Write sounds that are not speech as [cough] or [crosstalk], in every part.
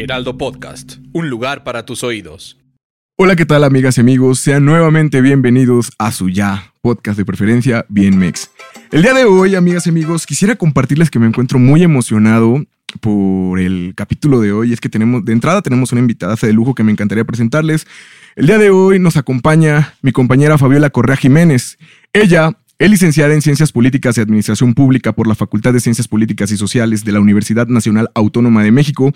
Heraldo Podcast, un lugar para tus oídos. Hola, ¿qué tal amigas y amigos? Sean nuevamente bienvenidos a su ya podcast de preferencia, Bien Mex. El día de hoy, amigas y amigos, quisiera compartirles que me encuentro muy emocionado por el capítulo de hoy. Es que tenemos, de entrada tenemos una invitada de lujo que me encantaría presentarles. El día de hoy nos acompaña mi compañera Fabiola Correa Jiménez. Ella es licenciada en Ciencias Políticas y Administración Pública por la Facultad de Ciencias Políticas y Sociales de la Universidad Nacional Autónoma de México.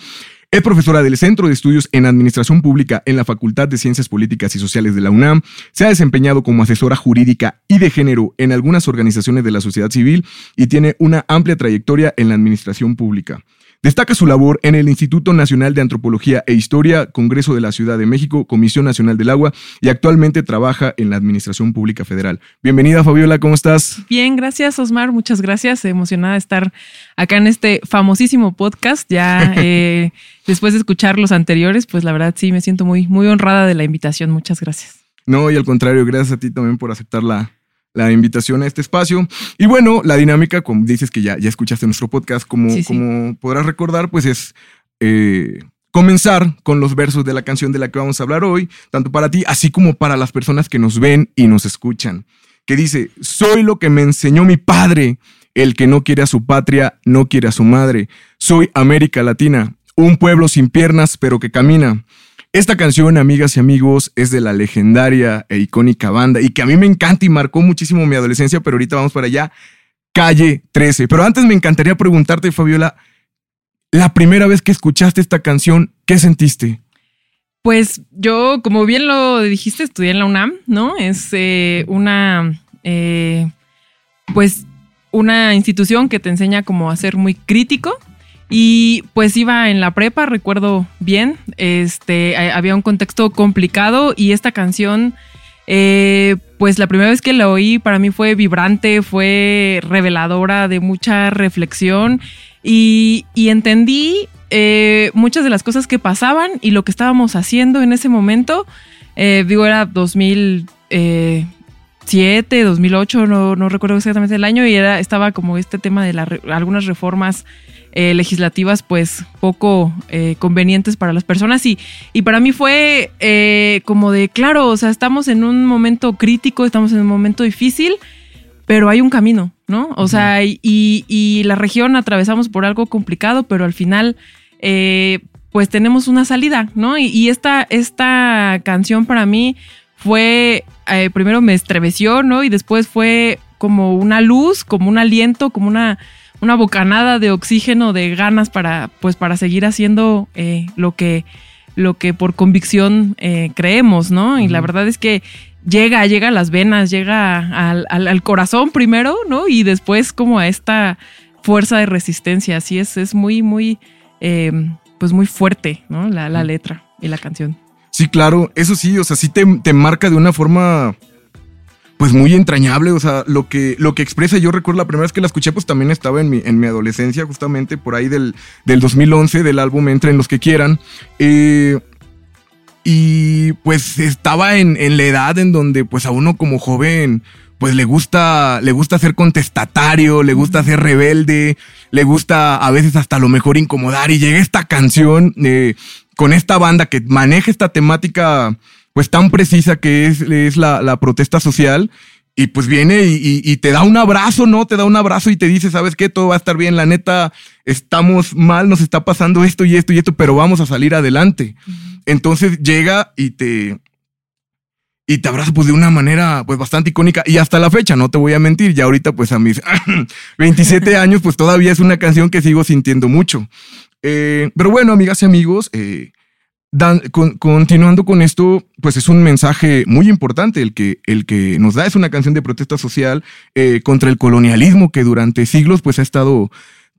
Es profesora del Centro de Estudios en Administración Pública en la Facultad de Ciencias Políticas y Sociales de la UNAM. Se ha desempeñado como asesora jurídica y de género en algunas organizaciones de la sociedad civil y tiene una amplia trayectoria en la administración pública. Destaca su labor en el Instituto Nacional de Antropología e Historia, Congreso de la Ciudad de México, Comisión Nacional del Agua y actualmente trabaja en la Administración Pública Federal. Bienvenida Fabiola, ¿cómo estás? Bien, gracias Osmar, muchas gracias. Emocionada de estar acá en este famosísimo podcast. Ya [laughs] eh, después de escuchar los anteriores, pues la verdad sí me siento muy, muy honrada de la invitación. Muchas gracias. No, y al contrario, gracias a ti también por aceptar la, la invitación a este espacio. Y bueno, la dinámica, como dices que ya, ya escuchaste nuestro podcast, como, como podrás recordar, pues es eh, comenzar con los versos de la canción de la que vamos a hablar hoy, tanto para ti, así como para las personas que nos ven y nos escuchan, que dice, soy lo que me enseñó mi padre, el que no quiere a su patria, no quiere a su madre, soy América Latina, un pueblo sin piernas, pero que camina. Esta canción, amigas y amigos, es de la legendaria e icónica banda y que a mí me encanta y marcó muchísimo mi adolescencia, pero ahorita vamos para allá. Calle 13. Pero antes me encantaría preguntarte, Fabiola, la primera vez que escuchaste esta canción, ¿qué sentiste? Pues yo, como bien lo dijiste, estudié en la UNAM, ¿no? Es eh, una, eh, pues, una institución que te enseña como a ser muy crítico, y pues iba en la prepa, recuerdo bien, este, había un contexto complicado y esta canción, eh, pues la primera vez que la oí para mí fue vibrante, fue reveladora de mucha reflexión y, entendí eh, muchas de las cosas que pasaban y lo que estábamos haciendo en ese momento. Eh, digo, era 2007, 2008, no, no recuerdo exactamente el año y era, estaba como este tema de algunas reformas eh, legislativas pues poco eh, convenientes para las personas y, y para mí fue eh, como de, claro, o sea, estamos en un momento crítico, estamos en un momento difícil, pero hay un camino, ¿no? O sea, y, y, la región atravesamos por algo complicado, pero al final pues tenemos una salida, ¿no? Y, esta, esta canción para mí fue, primero me estremeció, ¿no? Y después fue como una luz, como un aliento, como una una bocanada de oxígeno, de ganas para, pues, para seguir haciendo eh, lo, que, lo que por convicción eh, creemos, ¿no? Y la verdad es que llega, llega a las venas, llega al, corazón primero, ¿no? Y después como a esta fuerza de resistencia. Así es, es muy, muy, eh, pues muy fuerte, ¿no? La, letra y la canción. Sí, claro, eso sí, o sea, sí te, te marca de una forma pues muy entrañable, o sea, lo que, lo que expresa, yo recuerdo la primera vez que la escuché, pues también estaba en mi, en mi adolescencia, justamente por ahí del, del 2011, del álbum Entren los que quieran. Eh, y pues estaba en, en, la edad en donde pues a uno como joven pues le gusta, le gusta ser contestatario, le gusta ser rebelde, le gusta a veces hasta lo mejor incomodar y llega esta canción eh, con esta banda que maneja esta temática pues tan precisa que es, es la, la protesta social. Y pues viene y, y, te da un abrazo, ¿no? Te da un abrazo y te dice, ¿sabes qué? Todo va a estar bien, la neta, estamos mal, nos está pasando esto y esto y esto, pero vamos a salir adelante. Entonces llega y te, y te abraza pues de una manera pues bastante icónica y hasta la fecha, no te voy a mentir, ya ahorita pues a mis [laughs] 27 [laughs] años pues todavía es una canción que sigo sintiendo mucho. Eh, pero bueno, amigas y amigos, eh, continuando con esto, pues es un mensaje muy importante el que, el que nos da, es una canción de protesta social eh, contra el colonialismo que durante siglos pues ha estado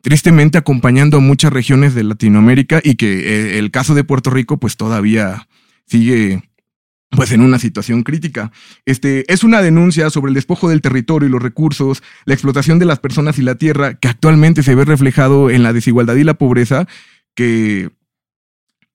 tristemente acompañando a muchas regiones de Latinoamérica y que eh, el caso de Puerto Rico pues todavía sigue pues en una situación crítica. Este es una denuncia sobre el despojo del territorio y los recursos, la explotación de las personas y la tierra, que actualmente se ve reflejado en la desigualdad y la pobreza que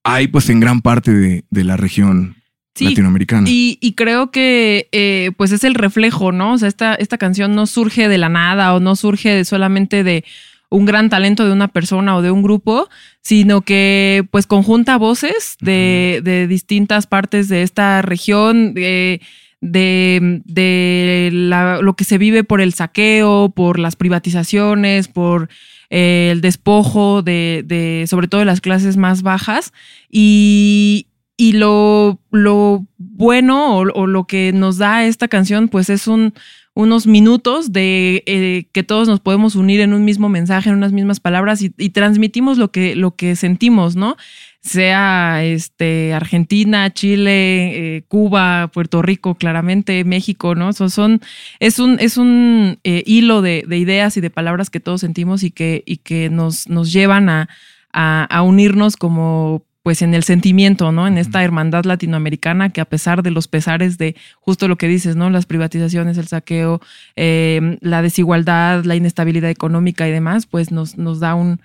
hay pues en gran parte de, de la región Sí, latinoamericana. Y, y creo que eh, pues es el reflejo, ¿no? O sea, esta, esta canción no surge de la nada o no surge solamente de un gran talento de una persona o de un grupo, sino que pues conjunta voces de, de distintas partes de esta región, de, de, de la- lo que se vive por el saqueo, por las privatizaciones, por el despojo de, de sobre todo de las clases más bajas. Y, y lo, lo bueno o, o lo que nos da esta canción, pues es un, unos minutos de eh, que todos nos podemos unir en un mismo mensaje, en unas mismas palabras y, y transmitimos lo que, lo que sentimos, ¿no? Sea este, Argentina, Chile, eh, Cuba, Puerto Rico, claramente, México, ¿no? So- son, es un, es un eh, hilo de, de ideas y de palabras que todos sentimos y que, y que nos, nos llevan a, a, a unirnos como pues en el sentimiento, ¿no? En esta hermandad latinoamericana que a pesar de los pesares de justo lo que dices, ¿no? Las privatizaciones, el saqueo, eh, la desigualdad, la inestabilidad económica y demás, pues nos, nos da un,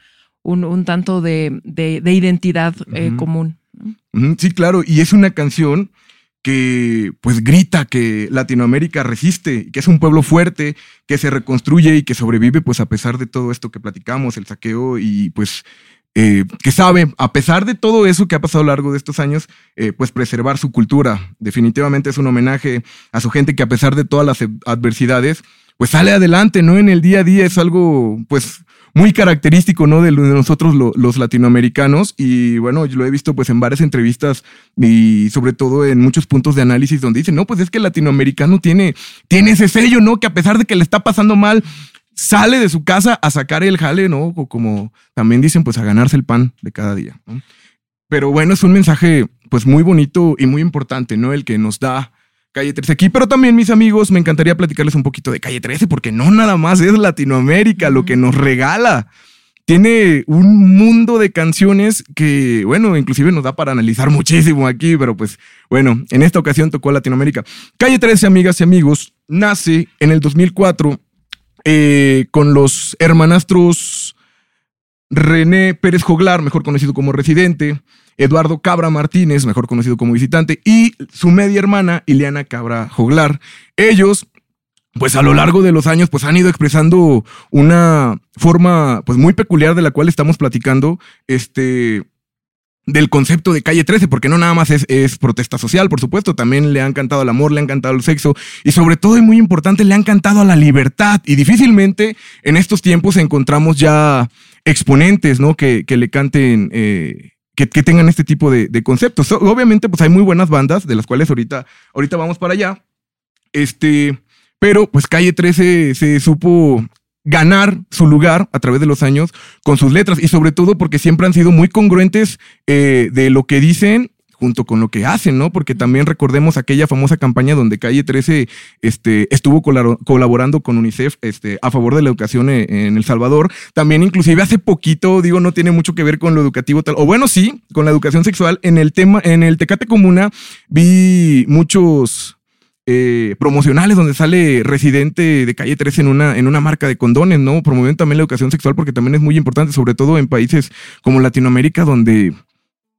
un, un tanto de, de- de identidad eh, común. Sí, claro, y es una canción que pues grita que Latinoamérica resiste, que es un pueblo fuerte, que se reconstruye y que sobrevive pues a pesar de todo esto que platicamos, el saqueo y pues eh, que sabe, a pesar de todo eso que ha pasado a lo largo de estos años, eh, pues preservar su cultura. Definitivamente es un homenaje a su gente que a pesar de todas las adversidades, pues sale adelante, ¿no? En el día a día es algo pues muy característico, ¿no? De, de nosotros lo- los latinoamericanos y bueno, yo lo he visto pues en varias entrevistas y sobre todo en muchos puntos de análisis donde dicen, no, pues es que el latinoamericano tiene, tiene ese sello, ¿no? Que a pesar de que le está pasando mal, sale de su casa a sacar el jale, ¿no? O como también dicen, pues a ganarse el pan de cada día. Pero bueno, es un mensaje pues muy bonito y muy importante, ¿no? El que nos da Calle 13 aquí, pero también mis amigos, me encantaría platicarles un poquito de Calle 13 porque no nada más es Latinoamérica lo que nos regala. Tiene un mundo de canciones que, bueno, inclusive nos da para analizar muchísimo aquí, pero pues bueno, en esta ocasión tocó Latinoamérica. Calle 13, amigas y amigos, nace en el 2004 eh, con los hermanastros René Pérez Joglar, mejor conocido como residente, Eduardo Cabra Martínez, mejor conocido como visitante, y su media hermana, Ileana Cabra Joglar. Ellos, pues a lo largo de los años, pues han ido expresando una forma, pues muy peculiar de la cual estamos platicando, este, del concepto de calle 13, porque no nada más es, es protesta social, por supuesto, también le han cantado al amor, le han cantado al sexo, y sobre todo, y muy importante, le han cantado a la libertad, y difícilmente en estos tiempos encontramos ya exponentes, ¿no? Que, que le canten, eh, que, que tengan este tipo de, conceptos. Obviamente, pues hay muy buenas bandas, de las cuales ahorita, ahorita vamos para allá. Este, pero pues Calle 13 se supo ganar su lugar a través de los años con sus letras y sobre todo porque siempre han sido muy congruentes eh, de lo que dicen junto con lo que hacen, ¿no? Porque también recordemos aquella famosa campaña donde Calle 13 este, estuvo colaborando con UNICEF este, a favor de la educación e- en El Salvador. También inclusive hace poquito, digo, no tiene mucho que ver con lo educativo tal, o bueno, sí, con la educación sexual. En el tema, en el Tecate Comuna vi muchos eh, promocionales donde sale residente de calle 13 en una, en una marca de condones, ¿no? Promoviendo también la educación sexual porque también es muy importante, sobre todo en países como Latinoamérica, donde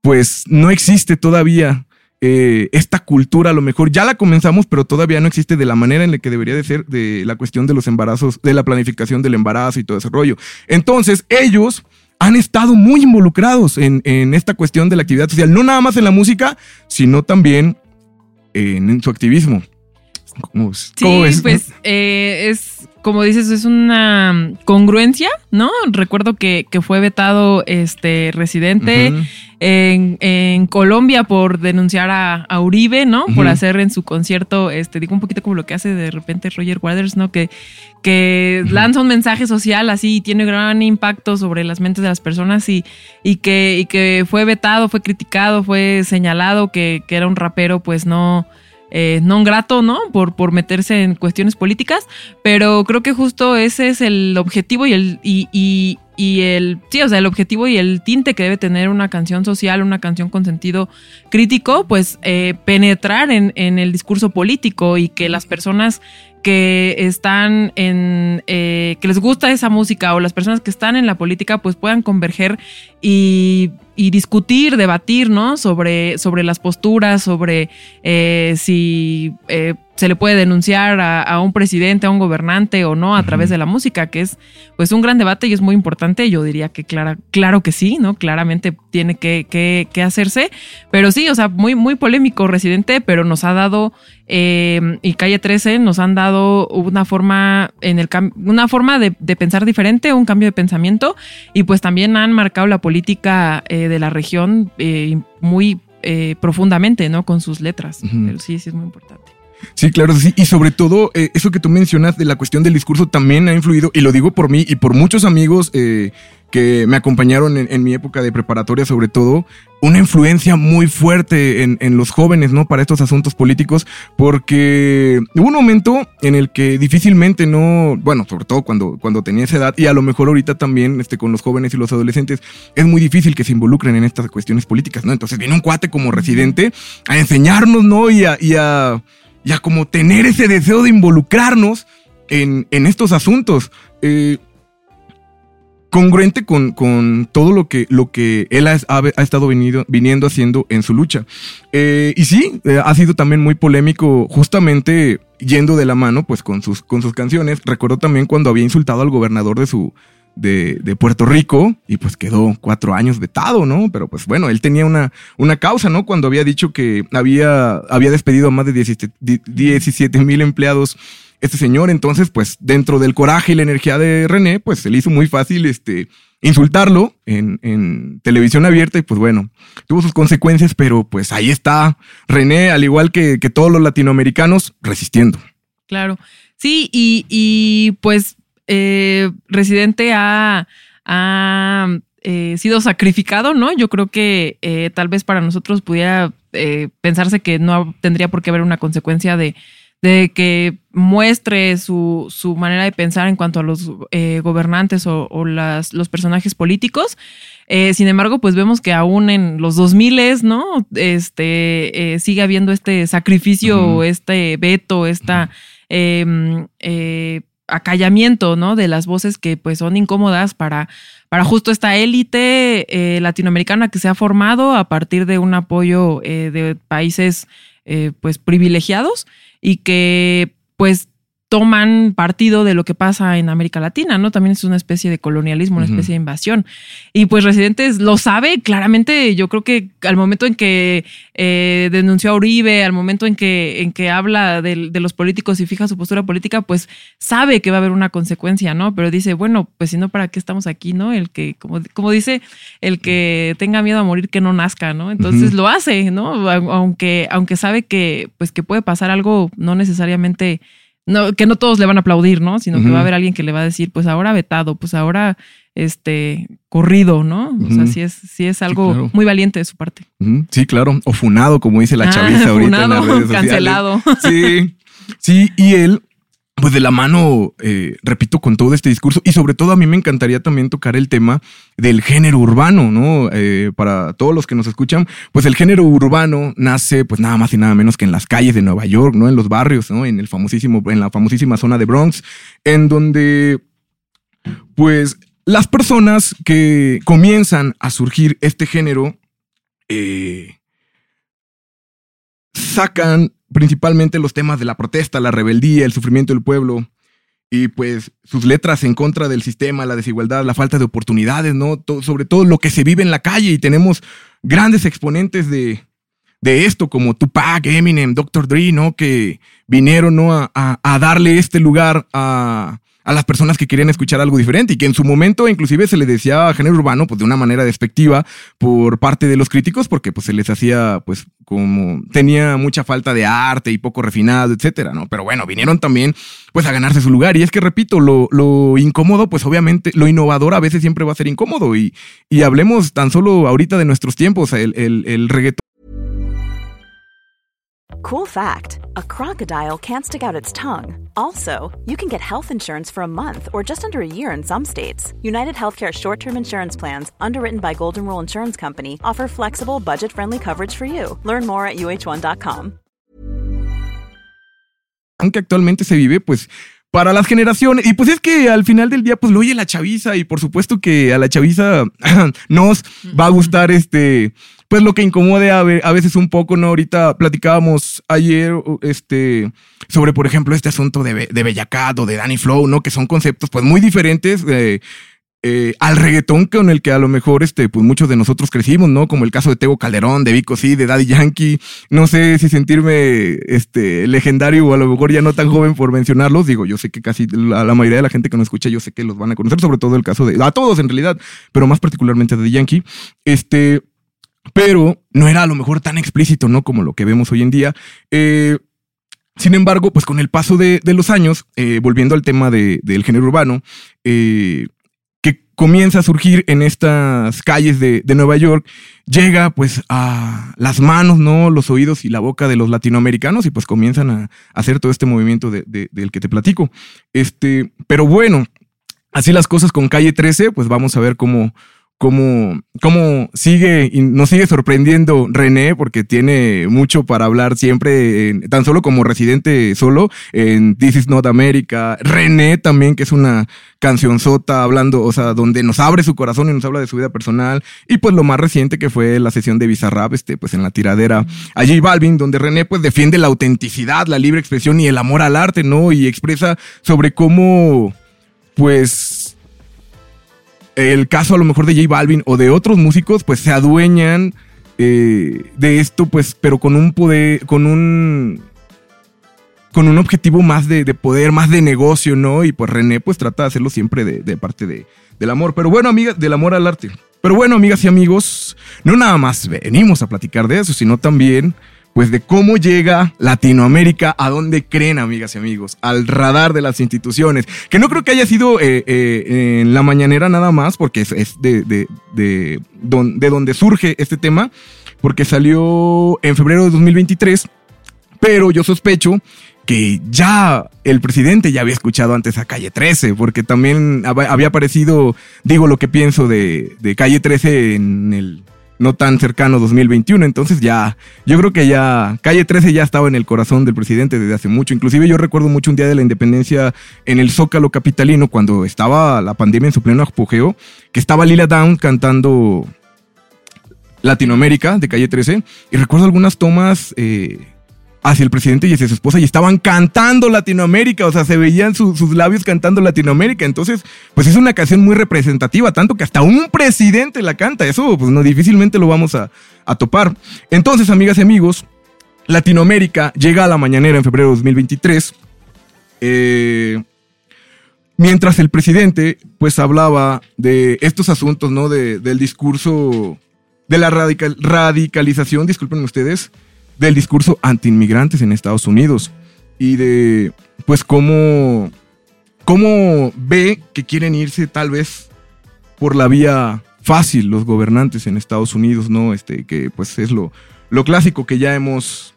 pues no existe todavía eh, esta cultura, a lo mejor ya la comenzamos, pero todavía no existe de la manera en la que debería de ser de la cuestión de los embarazos, de la planificación del embarazo y todo ese rollo. Entonces, ellos han estado muy involucrados en, en esta cuestión de la actividad social, no nada más en la música, sino también en, en su activismo. Sí, pues eh, es, como dices, es una congruencia, ¿no? Recuerdo que, que fue vetado este residente. En, en Colombia por denunciar a, a Uribe, ¿no? Por hacer en su concierto, este, digo un poquito como lo que hace de repente Roger Waters, ¿no? Que, que lanza un mensaje social así y tiene gran impacto sobre las mentes de las personas y, y, que, y que fue vetado, fue criticado, fue señalado que, que era un rapero, pues no eh, no grato, ¿no? Por, por meterse en cuestiones políticas, pero creo que justo ese es el objetivo y, el, y, y, y el, sí, o sea, el objetivo y el tinte que debe tener una canción social, una canción con sentido crítico, pues eh, penetrar en, en el discurso político y que las personas que están en, eh, que les gusta esa música o las personas que están en la política pues puedan converger y, y discutir, debatir, ¿no? Sobre, sobre las posturas, sobre eh, si se le puede denunciar a, a, un presidente, a un gobernante o no a través de la música, que es pues un gran debate y es muy importante. Yo diría que clara, claro que sí, ¿no? Claramente tiene que, que, que hacerse. Pero sí, o sea, muy, muy polémico Residente, pero nos ha dado, eh, y Calle 13 nos han dado una forma en el una forma de, de, pensar diferente, un cambio de pensamiento, y pues también han marcado la política eh, de la región eh, muy eh, profundamente, ¿no? Con sus letras. Uh -huh. Pero sí, sí es muy importante. Sí, claro, sí. Y sobre todo, eh, eso que tú mencionas de la cuestión del discurso también ha influido, y lo digo por mí y por muchos amigos eh, que me acompañaron en, mi época de preparatoria, sobre todo, una influencia muy fuerte en, los jóvenes, ¿no? Para estos asuntos políticos, porque hubo un momento en el que difícilmente no, bueno, sobre todo cuando, cuando tenía esa edad, y a lo mejor ahorita también, este, con los jóvenes y los adolescentes, es muy difícil que se involucren en estas cuestiones políticas, ¿no? Entonces viene un cuate como residente a enseñarnos, ¿no? Y a y a como tener ese deseo de involucrarnos en, en estos asuntos. Eh, congruente con, con, todo lo que, lo que él ha, ha estado venido, viniendo haciendo en su lucha. Eh, y sí, eh, ha sido también muy polémico, justamente yendo de la mano pues con sus, con sus canciones. Recuerdo también cuando había insultado al gobernador de su, de, Puerto Rico y pues quedó cuatro años vetado, ¿no? Pero pues bueno, él tenía una, una causa, ¿no? Cuando había dicho que había, había despedido a más de 17 mil empleados este señor, entonces pues dentro del coraje y la energía de René, pues se le hizo muy fácil este, insultarlo en, en televisión abierta y pues bueno, tuvo sus consecuencias, pero pues ahí está René, al igual que, que todos los latinoamericanos, resistiendo. Claro, sí, y, y pues eh, Residente ha, ha eh, sido sacrificado, ¿no? Yo creo que eh, tal vez para nosotros pudiera eh, pensarse que no tendría por qué haber una consecuencia de, de que muestre su, su, manera de pensar en cuanto a los eh, gobernantes o, o las, los personajes políticos. Eh, sin embargo, pues vemos que aún en los 2000, ¿no? Este, eh, sigue habiendo este sacrificio, uh -huh. este veto, esta... Acallamiento, ¿no? De las voces que pues son incómodas para, para justo esta élite eh, latinoamericana que se ha formado a partir de un apoyo eh, de países eh, pues privilegiados y que pues toman partido de lo que pasa en América Latina, ¿no? También es una especie de colonialismo, una uh -huh. especie de invasión. Y pues Residentes lo sabe claramente, yo creo que al momento en que eh, denunció a Uribe, al momento en que, en que habla de, de, los políticos y fija su postura política, pues sabe que va a haber una consecuencia, ¿no? Pero dice, bueno, pues si no, ¿para qué estamos aquí, no? El que, como, como dice, el que tenga miedo a morir, que no nazca, ¿no? Entonces uh -huh. lo hace, ¿no? Aunque, aunque sabe que, pues que puede pasar algo no necesariamente no, que no todos le van a aplaudir, ¿no? Sino uh -huh. que va a haber alguien que le va a decir, pues ahora vetado, pues ahora este corrido, ¿no? Uh -huh. O sea, sí es, sí es algo sí, claro. muy valiente de su parte. Uh -huh. Sí, claro. O funado, como dice la ah, chaviza ahorita funado, en las redes sociales. cancelado. Sí. Sí, y él pues de la mano, eh, repito, con todo este discurso y sobre todo a mí me encantaría también tocar el tema del género urbano, ¿no? Eh, para todos los que nos escuchan, pues el género urbano nace pues nada más y nada menos que en las calles de Nueva York, ¿no? En los barrios, ¿no? En el famosísimo, en la famosísima zona de Bronx, en donde pues las personas que comienzan a surgir este género eh, sacan principalmente los temas de la protesta, la rebeldía, el sufrimiento del pueblo y pues sus letras en contra del sistema, la desigualdad, la falta de oportunidades, ¿no? Sobre todo lo que se vive en la calle y tenemos grandes exponentes de, de esto como Tupac, Eminem, Dr. Dre, ¿no? Que vinieron, ¿no? A, a, a darle este lugar a, a las personas que querían escuchar algo diferente y que en su momento inclusive se le decía género urbano pues de una manera despectiva por parte de los críticos porque pues se les hacía pues como tenía mucha falta de arte y poco refinado, etcétera, ¿no? Pero bueno, vinieron también pues a ganarse su lugar y es que repito, lo, lo incómodo pues obviamente lo innovador a veces siempre va a ser incómodo y, y hablemos tan solo ahorita de nuestros tiempos, el, el, el reggaetón Cool fact a crocodile can't stick out its tongue. Also, you can get health insurance for a month or just under a year in some states. United Healthcare short term insurance plans, underwritten by Golden Rule Insurance Company, offer flexible, budget friendly coverage for you. Learn more at uh1.com. Aunque actualmente se vive, pues para las generaciones. Y pues es que al final del día, pues lo oye la chaviza y por supuesto que a la chaviza [clears throat] nos va a gustar este, pues lo que incomode a, a, veces un poco, ¿no? Ahorita platicábamos ayer, este, sobre, por ejemplo, este asunto de, de Bellacat o de Danny Flow, ¿no? Que son conceptos pues muy diferentes. Eh, eh, al reggaetón con el que a lo mejor este, pues muchos de nosotros crecimos, ¿no? Como el caso de Tego Calderón, de Vico sí, de Daddy Yankee. No sé si sentirme este, legendario o a lo mejor ya no tan joven por mencionarlos. Digo, yo sé que casi la, la, mayoría de la gente que nos escucha, yo sé que los van a conocer, sobre todo el caso de. A todos en realidad, pero más particularmente de Yankee. Este. Pero no era a lo mejor tan explícito, ¿no? Como lo que vemos hoy en día. Eh, sin embargo, pues con el paso de, de los años, eh, volviendo al tema de, del género urbano, eh, que comienza a surgir en estas calles de, de, Nueva York, llega pues a las manos, ¿no? Los oídos y la boca de los latinoamericanos y pues comienzan a, hacer todo este movimiento de, de, del que te platico. Este, pero bueno, así las cosas con Calle 13, pues vamos a ver cómo, cómo, cómo sigue y nos sigue sorprendiendo René, porque tiene mucho para hablar siempre, tan solo como residente solo, en This is Not America. René también, que es una cancionzota hablando, o sea, donde nos abre su corazón y nos habla de su vida personal. Y pues lo más reciente que fue la sesión de Bizarrap, este, pues en la tiradera a J Balvin, donde René pues defiende la autenticidad, la libre expresión y el amor al arte, ¿no? Y expresa sobre cómo, pues, el caso a lo mejor de J Balvin o de otros músicos, pues se adueñan eh, de esto, pues, pero con un poder, con un, con un objetivo más de, de, poder, más de negocio, ¿no? Y pues René, pues trata de hacerlo siempre de, de parte de, del amor. Pero bueno, amigas, del amor al arte. Pero bueno, amigas y amigos, no nada más venimos a platicar de eso, sino también pues de cómo llega Latinoamérica a donde creen, amigas y amigos, al radar de las instituciones. Que no creo que haya sido eh, eh, en la mañanera nada más, porque es, de, de, de, donde surge este tema, porque salió en febrero de 2023, pero yo sospecho que ya el presidente ya había escuchado antes a Calle 13, porque también había aparecido, digo lo que pienso de, de Calle 13 en el no tan cercano 2021. Entonces ya, yo creo que ya Calle 13 ya estaba en el corazón del presidente desde hace mucho. Inclusive yo recuerdo mucho un día de la independencia en el Zócalo Capitalino, cuando estaba la pandemia en su pleno apogeo, que estaba Lila Down cantando Latinoamérica de Calle 13. Y recuerdo algunas tomas... Eh, hacia el presidente y hacia su esposa y estaban cantando Latinoamérica, o sea, se veían su, sus labios cantando Latinoamérica. Entonces, pues es una canción muy representativa, tanto que hasta un presidente la canta. Eso, pues no, difícilmente lo vamos a, a topar. Entonces, amigas y amigos, Latinoamérica llega a la mañanera en febrero de 2023. Eh, mientras el presidente, pues hablaba de estos asuntos, ¿no? De, del discurso, de la radical, radicalización, disculpen ustedes, del discurso anti-inmigrantes en Estados Unidos y de, pues, cómo, cómo ve que quieren irse tal vez por la vía fácil los gobernantes en Estados Unidos, ¿no? Este, que pues es lo, lo clásico que ya hemos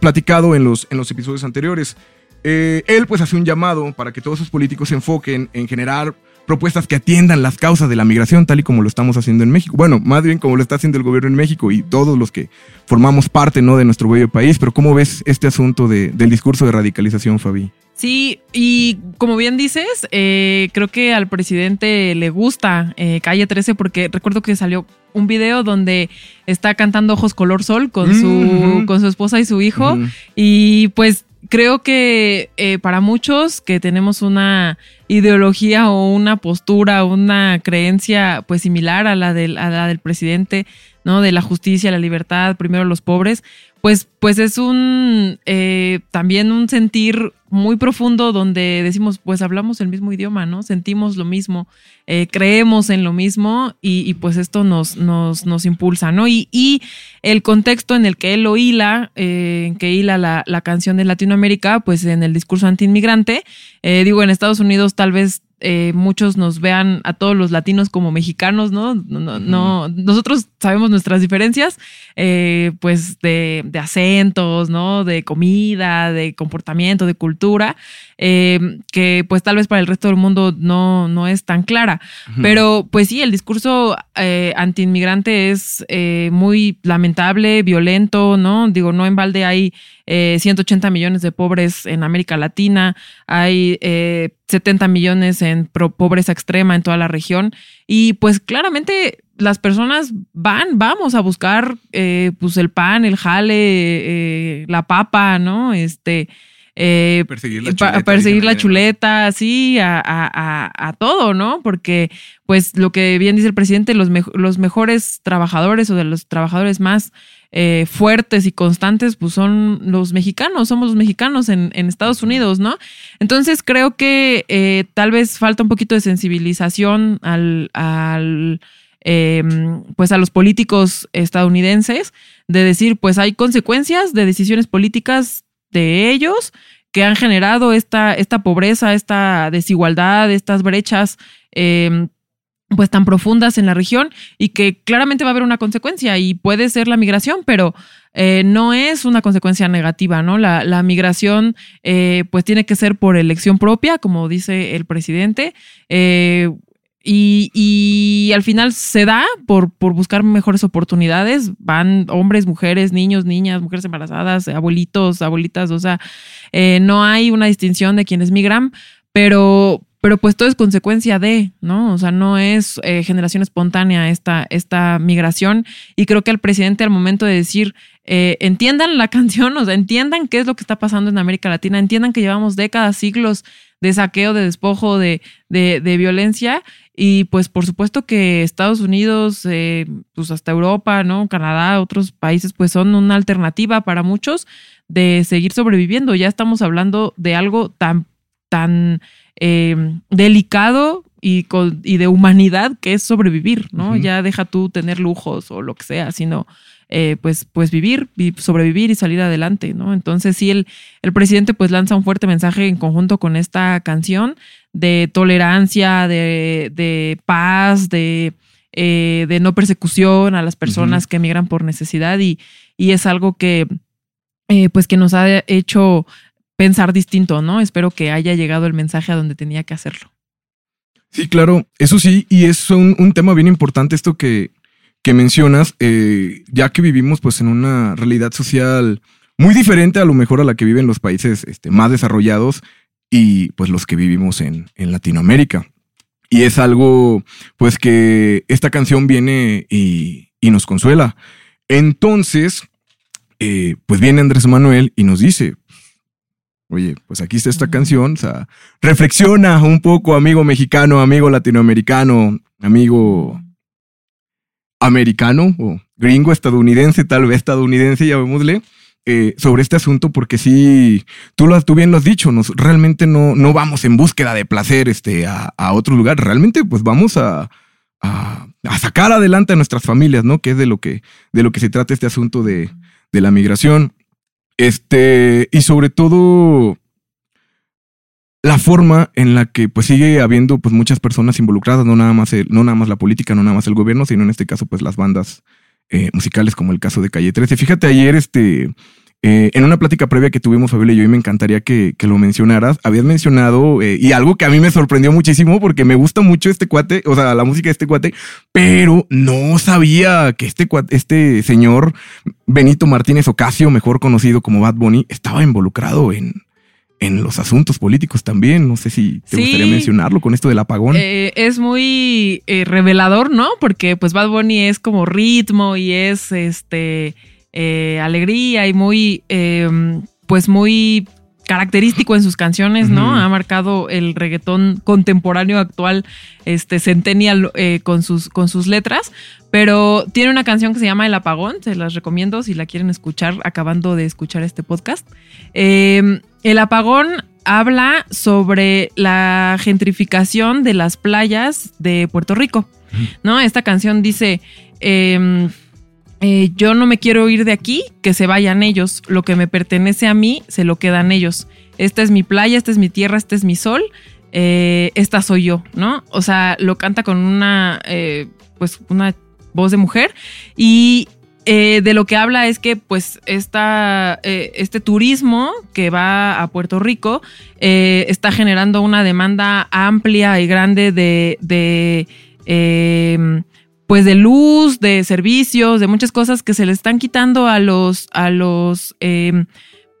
platicado en los, en los episodios anteriores. Eh, él pues hace un llamado para que todos sus políticos se enfoquen en generar propuestas que atiendan las causas de la migración, tal y como lo estamos haciendo en México. Bueno, más bien como lo está haciendo el gobierno en México y todos los que formamos parte ¿no? de nuestro bello país. Pero ¿cómo ves este asunto de, del discurso de radicalización, Fabi? Sí, y como bien dices, eh, creo que al presidente le gusta eh, Calle 13 porque recuerdo que salió un video donde está cantando Ojos Color Sol con, su, -huh. con su esposa y su hijo. -huh. Y pues creo que eh, para muchos que tenemos una ideología o una postura, una creencia pues similar a la del, a la del presidente, ¿no? De la justicia, la libertad, primero los pobres, pues, pues es un eh, también un sentir muy profundo donde decimos, pues hablamos el mismo idioma, ¿no? Sentimos lo mismo, eh, creemos en lo mismo y, pues esto nos, nos, nos impulsa, ¿no? Y, y, el contexto en el que él lo hila, eh, en que hila la, la, canción de Latinoamérica, pues en el discurso antiinmigrante, digo, en Estados Unidos tal vez eh, muchos nos vean a todos los latinos como mexicanos, ¿no? no, no nosotros sabemos nuestras diferencias, eh, pues de, de, acentos, ¿no? De comida, de comportamiento, de cultura, eh, que pues tal vez para el resto del mundo no, no es tan clara. Pero pues sí, el discurso antiinmigrante es muy lamentable, violento, ¿no? Digo, no en balde hay 180 millones de pobres en América Latina, hay 70 millones en pobreza extrema en toda la región. Y pues claramente las personas van, vamos a buscar eh, pues el pan, el jale, eh, la papa, ¿no? Este. Eh, perseguir la chuleta. perseguir la chuleta, sí, a, todo, ¿no? Porque, pues, lo que bien dice el presidente, los, los mejores trabajadores o de los trabajadores más eh, fuertes y constantes, pues son los mexicanos, somos los mexicanos en, Estados Unidos, ¿no? Entonces creo que eh, tal vez falta un poquito de sensibilización al, em, pues a los políticos estadounidenses de decir, pues hay consecuencias de decisiones políticas de ellos que han generado esta, esta pobreza, esta desigualdad, estas brechas em, pues tan profundas en la región y que claramente va a haber una consecuencia y puede ser la migración, pero eh, no es una consecuencia negativa, ¿no? La, migración eh, pues tiene que ser por elección propia, como dice el presidente. Eh, y, al final se da por, por buscar mejores oportunidades. Van hombres, mujeres, niños, niñas, mujeres embarazadas, abuelitos, abuelitas. O sea, no hay una distinción de quienes migran, pero, pero pues todo es consecuencia de, ¿no? O sea, no es eh, generación espontánea esta, esta migración. Y creo que el presidente al momento de decir, eh, entiendan la [laughs] canción, o sea, entiendan qué es lo que está pasando en América Latina, entiendan que llevamos décadas, siglos de saqueo, de despojo, de, de, violencia. Y pues por supuesto que Estados Unidos, eh, pues hasta Europa, ¿no? Canadá, otros países, pues son una alternativa para muchos de seguir sobreviviendo. Ya estamos hablando de algo tan, tan eh, delicado y, y, de humanidad que es sobrevivir, ¿no? Ya deja tú tener lujos o lo que sea, sino eh, pues, pues vivir, sobrevivir y salir adelante, ¿no? Entonces sí, el, el presidente pues lanza un fuerte mensaje en conjunto con esta canción de tolerancia, de, paz, de, eh, de no persecución a las personas que emigran por necesidad y, y es algo que pues que nos ha hecho pensar distinto, ¿no? Espero que haya llegado el mensaje a donde tenía que hacerlo. Sí, claro, eso sí, y es un, tema bien importante esto que, que mencionas, eh, ya que vivimos pues en una realidad social muy diferente a lo mejor a la que viven los países este, más desarrollados y pues los que vivimos en, Latinoamérica. Y es algo pues que esta canción viene y, nos consuela. Entonces, eh, pues viene Andrés Manuel y nos dice, oye, pues aquí está esta canción, o sea, reflexiona un poco, amigo mexicano, amigo latinoamericano, amigo americano o gringo, estadounidense, tal vez estadounidense, llamémosle, eh, sobre este asunto, porque sí, tú, lo, tú bien lo has dicho, nos, realmente no, no vamos en búsqueda de placer este, a, otro lugar, realmente pues vamos a, a, sacar adelante a nuestras familias, ¿no? Que es de lo que, de lo que se trata este asunto de, de la migración. Este, y sobre todo la forma en la que pues sigue habiendo pues muchas personas involucradas, no nada más no nada más la política, no nada más el gobierno, sino en este caso pues las bandas eh, musicales como el caso de Calle 13. Fíjate ayer este eh, en una plática previa que tuvimos Fabiola y yo, y me encantaría que, lo mencionaras, habías mencionado, eh, y algo que a mí me sorprendió muchísimo, porque me gusta mucho este cuate, o sea, la música de este cuate, pero no sabía que este, este señor Benito Martínez Ocasio, mejor conocido como Bad Bunny, estaba involucrado en, en los asuntos políticos también. No sé si te gustaría mencionarlo con esto del apagón. Eh, es muy revelador, ¿no? Porque pues Bad Bunny es como ritmo y es este eh, alegría y muy, em, pues muy característico en sus canciones, ¿no? Ha marcado el reggaetón contemporáneo actual, este centennial eh, con, sus, con sus letras, pero tiene una canción que se llama El Apagón, se las recomiendo si la quieren escuchar acabando de escuchar este podcast. Em, el Apagón habla sobre la gentrificación de las playas de Puerto Rico, ¿no? Esta canción dice... Em, eh, yo no me quiero ir de aquí, que se vayan ellos. Lo que me pertenece a mí, se lo quedan ellos. Esta es mi playa, esta es mi tierra, este es mi sol. eh, esta soy yo, ¿no? O sea, lo canta con una, eh, pues, una voz de mujer y de lo que habla es que pues esta, este turismo que va a Puerto Rico está generando una demanda amplia y grande de, de pues de luz, de servicios, de muchas cosas que se le están quitando a los, a los eh,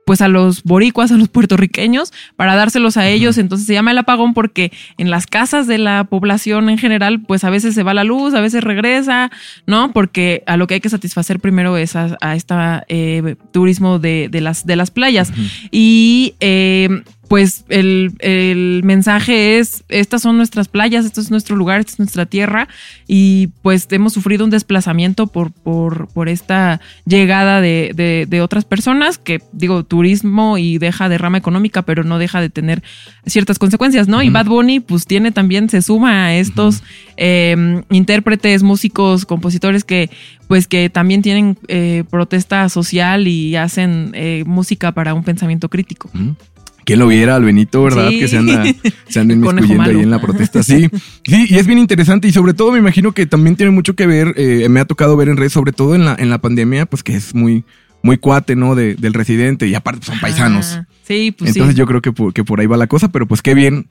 pues a los boricuas, a los puertorriqueños, para dárselos a ellos. Entonces se llama el apagón porque en las casas de la población en general, pues a veces se va la luz, a veces regresa, ¿no? Porque a lo que hay que satisfacer primero es a, a esta eh, turismo de, de, las, de las playas. Y eh, pues el, el, mensaje es, estas son nuestras playas, esto es nuestro lugar, esta es nuestra tierra y pues hemos sufrido un desplazamiento por, por, por esta llegada de, de, de, otras personas que digo turismo y deja de rama económica, pero no deja de tener ciertas consecuencias, ¿no? Uh -huh. Y Bad Bunny pues tiene también, se suma a estos uh -huh. eh, intérpretes, músicos, compositores que pues que también tienen eh, protesta social y hacen eh, música para un pensamiento crítico. Uh -huh. ¿Quién lo viera al Benito, verdad? Sí. Que se anda, se anda [laughs] inmiscuyendo ahí en la protesta. Sí, sí, y es bien interesante. Y sobre todo me imagino que también tiene mucho que ver, eh, me ha tocado ver en redes, sobre todo en la, en la pandemia, pues que es muy, muy cuate, ¿no? De, del residente y aparte son paisanos. Ah, sí, pues Entonces sí. yo creo que por, que por ahí va la cosa, pero pues qué bien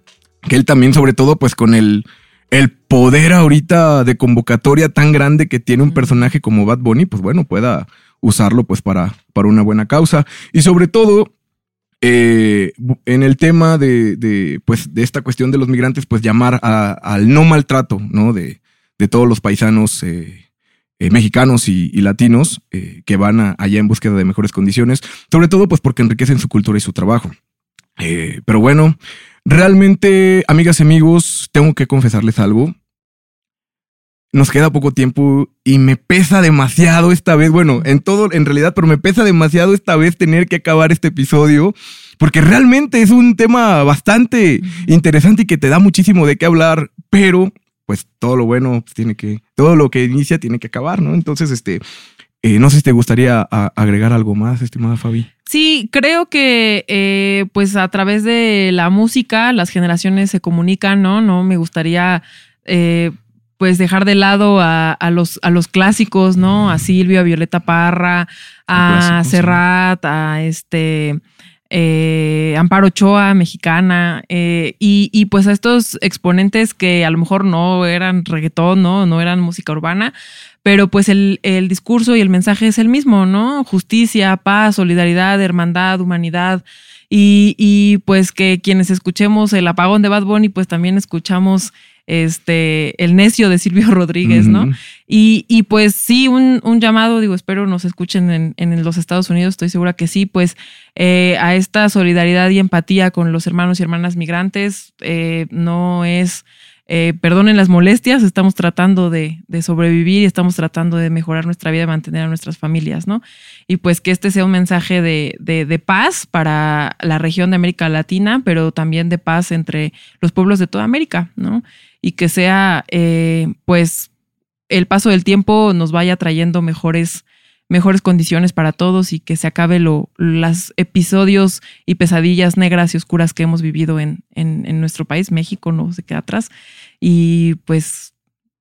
que él también, sobre todo, pues con el, el poder ahorita de convocatoria tan grande que tiene un personaje como Bad Bunny, pues bueno, pueda usarlo pues para, para una buena causa. Y sobre todo, eh, en el tema de, pues, de esta cuestión de los migrantes, pues llamar al no maltrato, ¿no? De, todos los paisanos eh, eh, mexicanos y, latinos que van allá en búsqueda de mejores condiciones, sobre todo pues porque enriquecen su cultura y su trabajo. Pero bueno, realmente, amigas y amigos, tengo que confesarles algo. Nos queda poco tiempo y me pesa demasiado esta vez, bueno, en todo, en realidad, pero me pesa demasiado esta vez tener que acabar este episodio, porque realmente es un tema bastante interesante y que te da muchísimo de qué hablar, pero pues todo lo bueno pues, tiene que, todo lo que inicia tiene que acabar, ¿no? Entonces, este, eh, no sé si te gustaría agregar algo más, estimada Fabi. Sí, creo que eh, pues a través de la música las generaciones se comunican, ¿no? No me gustaría eh, pues dejar de lado a, a, los, a los clásicos, ¿no? A Silvio, a Violeta Parra, a Serrat, a este eh, Amparo Ochoa, mexicana, eh, y, y, pues a estos exponentes que a lo mejor no eran reggaetón, ¿no? No eran música urbana, pero pues el, el, discurso y el mensaje es el mismo, ¿no? Justicia, paz, solidaridad, hermandad, humanidad. Y, y pues que quienes escuchemos el apagón de Bad Bunny, pues también escuchamos este, el necio de Silvio [laughs] Rodríguez, ¿no? Uh -huh. y, y, pues sí, un, un, llamado, digo, espero nos escuchen en, en, los Estados Unidos, estoy segura que sí, pues eh, a esta solidaridad y empatía con los hermanos y hermanas migrantes, eh, no es... Eh, perdonen las molestias, estamos tratando de, de, sobrevivir y estamos tratando de mejorar nuestra vida, mantener a nuestras familias, ¿no? Y pues que este sea un mensaje de, de, de, paz para la región de América Latina, pero también de paz entre los pueblos de toda América, ¿no? Y que sea, eh, pues, el paso del tiempo nos vaya trayendo mejores mejores condiciones para todos y que se acabe lo, los episodios y pesadillas negras y oscuras que hemos vivido en, en, en, nuestro país, México no se queda atrás. Y pues,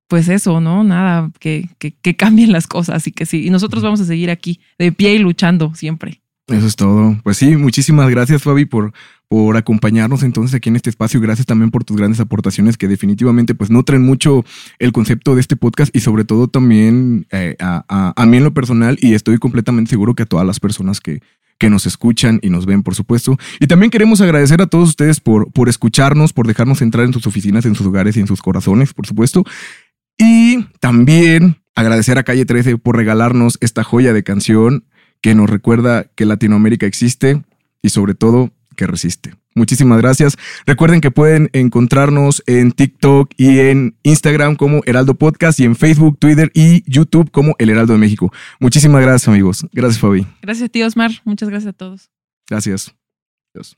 pues eso, ¿no? Nada, que, que, que cambien las cosas y que sí. Y nosotros vamos a seguir aquí, de pie y luchando siempre. Eso es todo. Pues sí, muchísimas gracias, Fabi, por, por acompañarnos entonces aquí en este espacio. Gracias también por tus grandes aportaciones que definitivamente pues nutren mucho el concepto de este podcast y sobre todo también eh, a, a, a, mí en lo personal y estoy completamente seguro que a todas las personas que, que nos escuchan y nos ven, por supuesto. Y también queremos agradecer a todos ustedes por, por escucharnos, por dejarnos entrar en sus oficinas, en sus hogares y en sus corazones, por supuesto. Y también agradecer a Calle 13 por regalarnos esta joya de canción que nos recuerda que Latinoamérica existe y sobre todo que resiste. Muchísimas gracias. Recuerden que pueden encontrarnos en TikTok y en Instagram como Heraldo Podcast y en Facebook, Twitter y YouTube como El Heraldo de México. Muchísimas gracias amigos. Gracias Fabi. Gracias tío Osmar. Muchas gracias a todos. Gracias. Adiós.